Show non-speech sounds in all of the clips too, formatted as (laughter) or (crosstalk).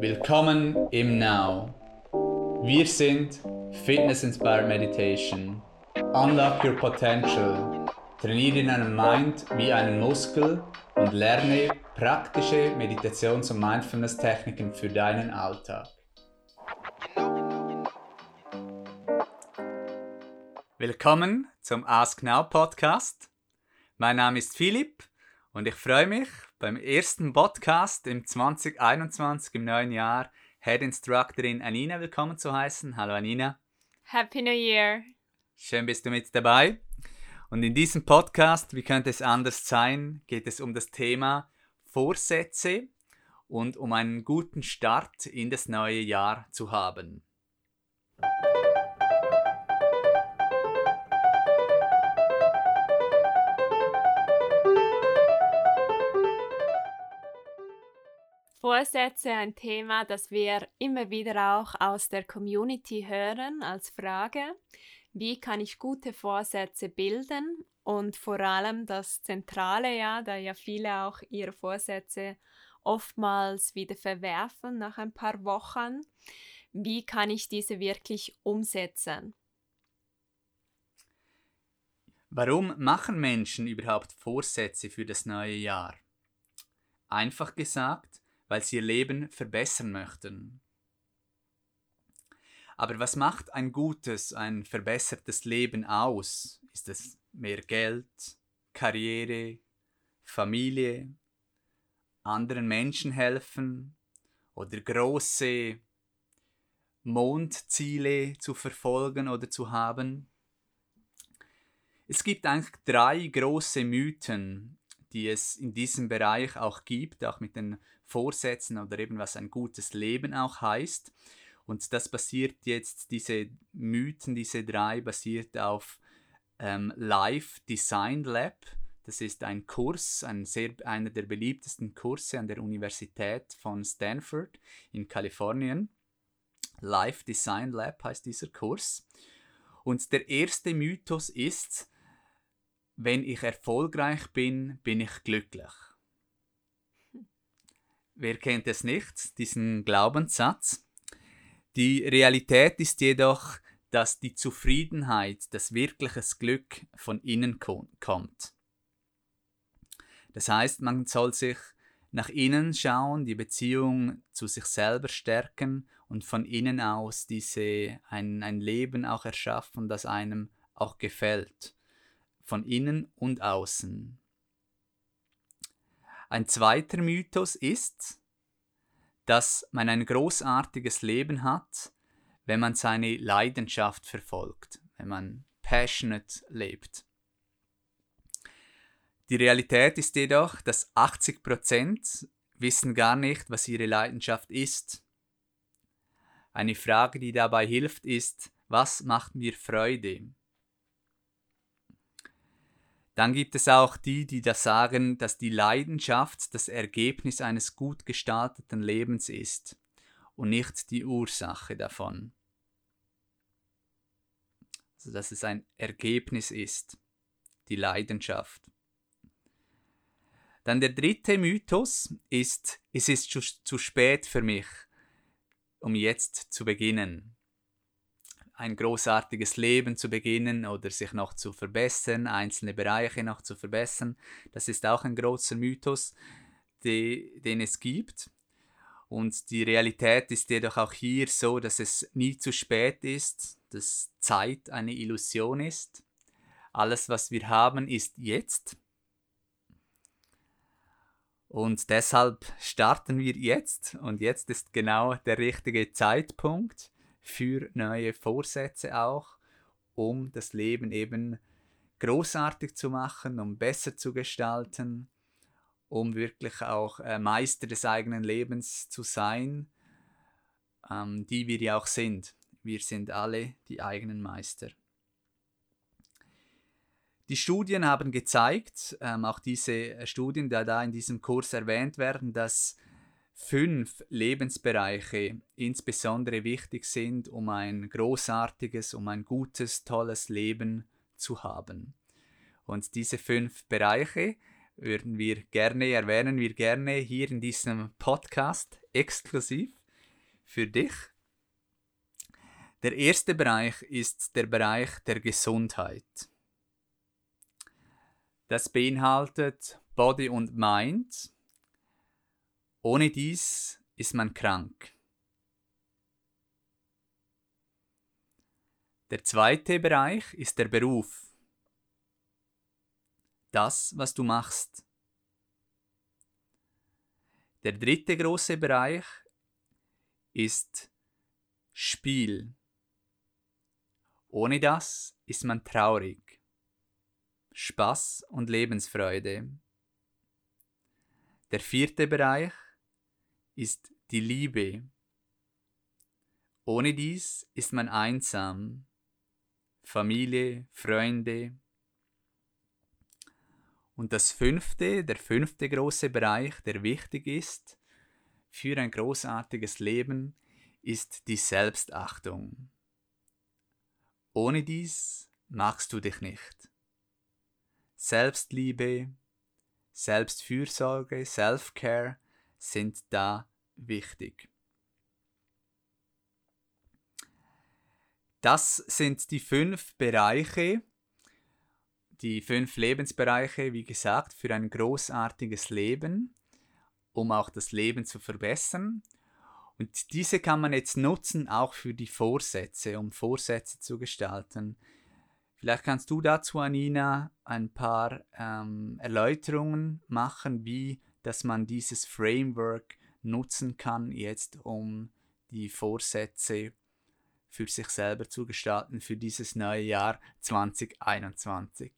Willkommen im Now. Wir sind Fitness Inspired Meditation. Unlock your potential. Trainiere deinen Mind wie einen Muskel und lerne praktische Meditations- und Mindfulness-Techniken für deinen Alltag. Willkommen zum Ask Now Podcast. Mein Name ist Philipp und ich freue mich, beim ersten Podcast im 2021 im neuen Jahr Head Instructorin Anina willkommen zu heißen. Hallo Anina. Happy New Year. Schön bist du mit dabei. Und in diesem Podcast, wie könnte es anders sein, geht es um das Thema Vorsätze und um einen guten Start in das neue Jahr zu haben. Vorsätze ein Thema, das wir immer wieder auch aus der Community hören als Frage. Wie kann ich gute Vorsätze bilden? Und vor allem das Zentrale, ja, da ja viele auch ihre Vorsätze oftmals wieder verwerfen nach ein paar Wochen. Wie kann ich diese wirklich umsetzen? Warum machen Menschen überhaupt Vorsätze für das neue Jahr? Einfach gesagt, weil sie ihr Leben verbessern möchten. Aber was macht ein gutes, ein verbessertes Leben aus? Ist es mehr Geld, Karriere, Familie, anderen Menschen helfen oder große Mondziele zu verfolgen oder zu haben? Es gibt eigentlich drei große Mythen, die es in diesem Bereich auch gibt, auch mit den Vorsätzen oder eben was ein gutes Leben auch heißt. Und das basiert jetzt, diese Mythen, diese drei, basiert auf ähm, Live Design Lab. Das ist ein Kurs, ein sehr, einer der beliebtesten Kurse an der Universität von Stanford in Kalifornien. Live Design Lab heißt dieser Kurs. Und der erste Mythos ist, wenn ich erfolgreich bin, bin ich glücklich. (laughs) Wer kennt es nicht, diesen Glaubenssatz? Die Realität ist jedoch, dass die Zufriedenheit, das wirkliches Glück von innen kommt. Das heißt, man soll sich nach innen schauen, die Beziehung zu sich selber stärken und von innen aus diese ein, ein Leben auch erschaffen, das einem auch gefällt. Von innen und außen. Ein zweiter Mythos ist, dass man ein großartiges Leben hat, wenn man seine Leidenschaft verfolgt, wenn man passionate lebt. Die Realität ist jedoch, dass 80% wissen gar nicht, was ihre Leidenschaft ist. Eine Frage, die dabei hilft, ist, was macht mir Freude? Dann gibt es auch die, die da sagen, dass die Leidenschaft das Ergebnis eines gut gestalteten Lebens ist und nicht die Ursache davon. Also dass es ein Ergebnis ist, die Leidenschaft. Dann der dritte Mythos ist, es ist zu spät für mich, um jetzt zu beginnen ein großartiges Leben zu beginnen oder sich noch zu verbessern, einzelne Bereiche noch zu verbessern. Das ist auch ein großer Mythos, die, den es gibt. Und die Realität ist jedoch auch hier so, dass es nie zu spät ist, dass Zeit eine Illusion ist. Alles, was wir haben, ist jetzt. Und deshalb starten wir jetzt. Und jetzt ist genau der richtige Zeitpunkt für neue Vorsätze auch, um das Leben eben großartig zu machen, um besser zu gestalten, um wirklich auch äh, Meister des eigenen Lebens zu sein, ähm, die wir ja auch sind. Wir sind alle die eigenen Meister. Die Studien haben gezeigt, ähm, auch diese Studien, die da in diesem Kurs erwähnt werden, dass fünf Lebensbereiche insbesondere wichtig sind, um ein großartiges, um ein gutes, tolles Leben zu haben. Und diese fünf Bereiche würden wir gerne, erwähnen wir gerne hier in diesem Podcast exklusiv für dich. Der erste Bereich ist der Bereich der Gesundheit. Das beinhaltet Body und Mind. Ohne dies ist man krank. Der zweite Bereich ist der Beruf. Das, was du machst. Der dritte große Bereich ist Spiel. Ohne das ist man traurig. Spaß und Lebensfreude. Der vierte Bereich ist die Liebe. Ohne dies ist man einsam. Familie, Freunde. Und das fünfte, der fünfte große Bereich, der wichtig ist für ein großartiges Leben, ist die Selbstachtung. Ohne dies magst du dich nicht. Selbstliebe, Selbstfürsorge, Self-Care sind da wichtig. Das sind die fünf Bereiche, die fünf Lebensbereiche, wie gesagt, für ein großartiges Leben, um auch das Leben zu verbessern. Und diese kann man jetzt nutzen auch für die Vorsätze, um Vorsätze zu gestalten. Vielleicht kannst du dazu, Anina, ein paar ähm, Erläuterungen machen, wie dass man dieses Framework nutzen kann, jetzt um die Vorsätze für sich selber zu gestalten für dieses neue Jahr 2021.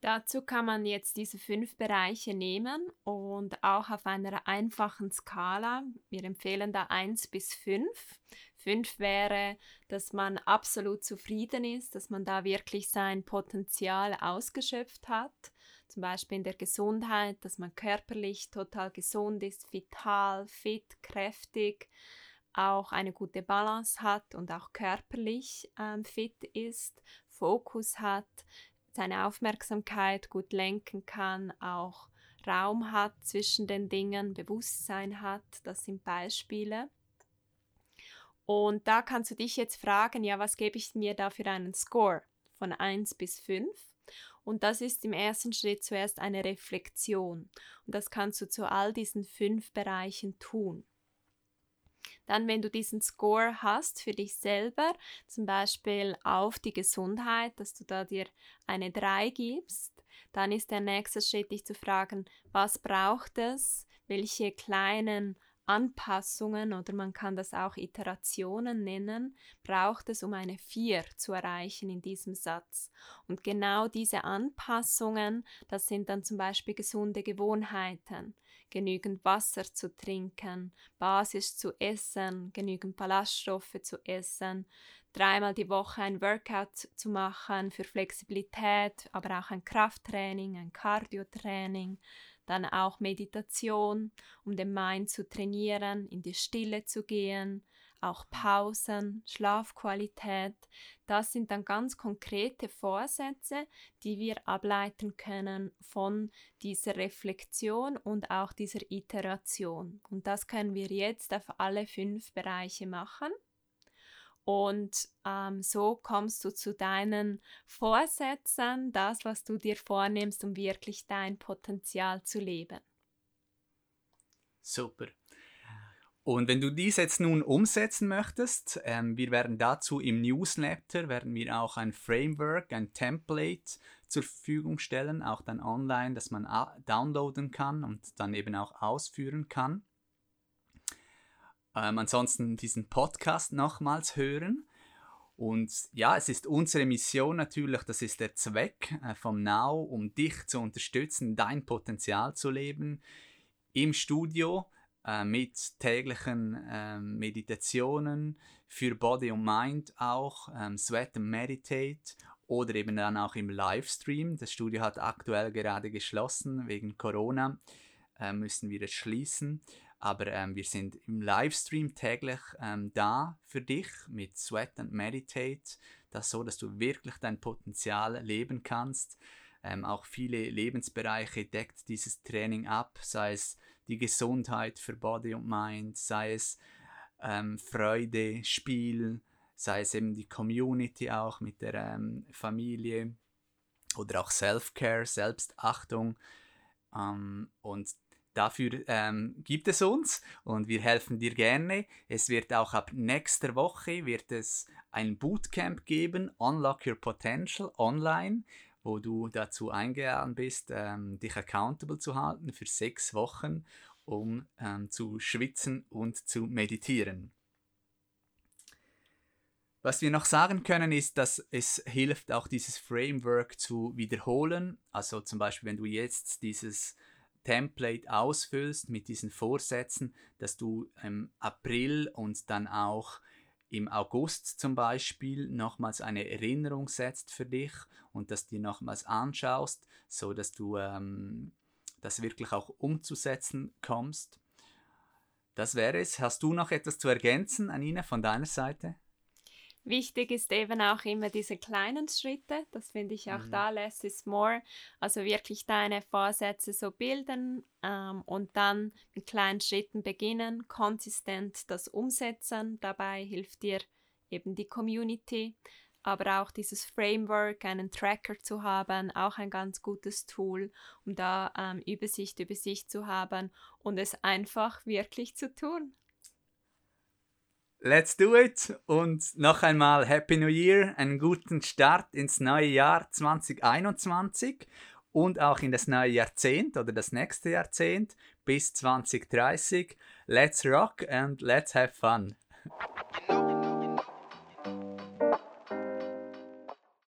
Dazu kann man jetzt diese fünf Bereiche nehmen und auch auf einer einfachen Skala. Wir empfehlen da 1 bis 5. 5 wäre, dass man absolut zufrieden ist, dass man da wirklich sein Potenzial ausgeschöpft hat. Zum Beispiel in der Gesundheit, dass man körperlich total gesund ist, vital, fit, kräftig, auch eine gute Balance hat und auch körperlich ähm, fit ist, Fokus hat, seine Aufmerksamkeit gut lenken kann, auch Raum hat zwischen den Dingen, Bewusstsein hat. Das sind Beispiele. Und da kannst du dich jetzt fragen, ja, was gebe ich mir da für einen Score von 1 bis 5? Und das ist im ersten Schritt zuerst eine Reflexion. Und das kannst du zu all diesen fünf Bereichen tun. Dann, wenn du diesen Score hast für dich selber, zum Beispiel auf die Gesundheit, dass du da dir eine 3 gibst, dann ist der nächste Schritt, dich zu fragen, was braucht es, welche kleinen Anpassungen oder man kann das auch Iterationen nennen, braucht es, um eine 4 zu erreichen in diesem Satz. Und genau diese Anpassungen, das sind dann zum Beispiel gesunde Gewohnheiten, genügend Wasser zu trinken, Basis zu essen, genügend Ballaststoffe zu essen, dreimal die Woche ein Workout zu machen für Flexibilität, aber auch ein Krafttraining, ein Cardiotraining, dann auch Meditation, um den Mind zu trainieren, in die Stille zu gehen, auch Pausen, Schlafqualität. Das sind dann ganz konkrete Vorsätze, die wir ableiten können von dieser Reflexion und auch dieser Iteration. Und das können wir jetzt auf alle fünf Bereiche machen. Und ähm, so kommst du zu deinen Vorsätzen, das, was du dir vornimmst, um wirklich dein Potenzial zu leben. Super. Und wenn du dies jetzt nun umsetzen möchtest, ähm, wir werden dazu im Newsletter, werden wir auch ein Framework, ein Template zur Verfügung stellen, auch dann online, dass man downloaden kann und dann eben auch ausführen kann. Ähm, ansonsten diesen Podcast nochmals hören. Und ja, es ist unsere Mission natürlich, das ist der Zweck äh, vom Now, um dich zu unterstützen, dein Potenzial zu leben. Im Studio äh, mit täglichen äh, Meditationen für Body und Mind auch, ähm, Sweat and Meditate oder eben dann auch im Livestream. Das Studio hat aktuell gerade geschlossen wegen Corona, äh, müssen wir es schließen. Aber ähm, wir sind im Livestream täglich ähm, da für dich mit Sweat and Meditate. Das so, dass du wirklich dein Potenzial leben kannst. Ähm, auch viele Lebensbereiche deckt dieses Training ab, sei es die Gesundheit für Body und Mind, sei es ähm, Freude, Spiel, sei es eben die Community auch mit der ähm, Familie oder auch Self-Care, Selbstachtung. Ähm, und dafür ähm, gibt es uns und wir helfen dir gerne. Es wird auch ab nächster Woche wird es ein Bootcamp geben, Unlock Your Potential online, wo du dazu eingeladen bist, ähm, dich accountable zu halten für sechs Wochen, um ähm, zu schwitzen und zu meditieren. Was wir noch sagen können, ist, dass es hilft, auch dieses Framework zu wiederholen. Also zum Beispiel, wenn du jetzt dieses Template ausfüllst mit diesen Vorsätzen, dass du im April und dann auch im August zum Beispiel nochmals eine Erinnerung setzt für dich und das dir nochmals anschaust, so dass du ähm, das wirklich auch umzusetzen kommst. Das wäre es. Hast du noch etwas zu ergänzen, Anina, von deiner Seite? Wichtig ist eben auch immer diese kleinen Schritte. Das finde ich auch mhm. da, less is more. Also wirklich deine Vorsätze so bilden ähm, und dann mit kleinen Schritten beginnen, konsistent das umsetzen. Dabei hilft dir eben die Community, aber auch dieses Framework, einen Tracker zu haben, auch ein ganz gutes Tool, um da ähm, Übersicht über sich zu haben und es einfach wirklich zu tun. Let's do it und noch einmal Happy New Year, einen guten Start ins neue Jahr 2021 und auch in das neue Jahrzehnt oder das nächste Jahrzehnt bis 2030. Let's rock and let's have fun.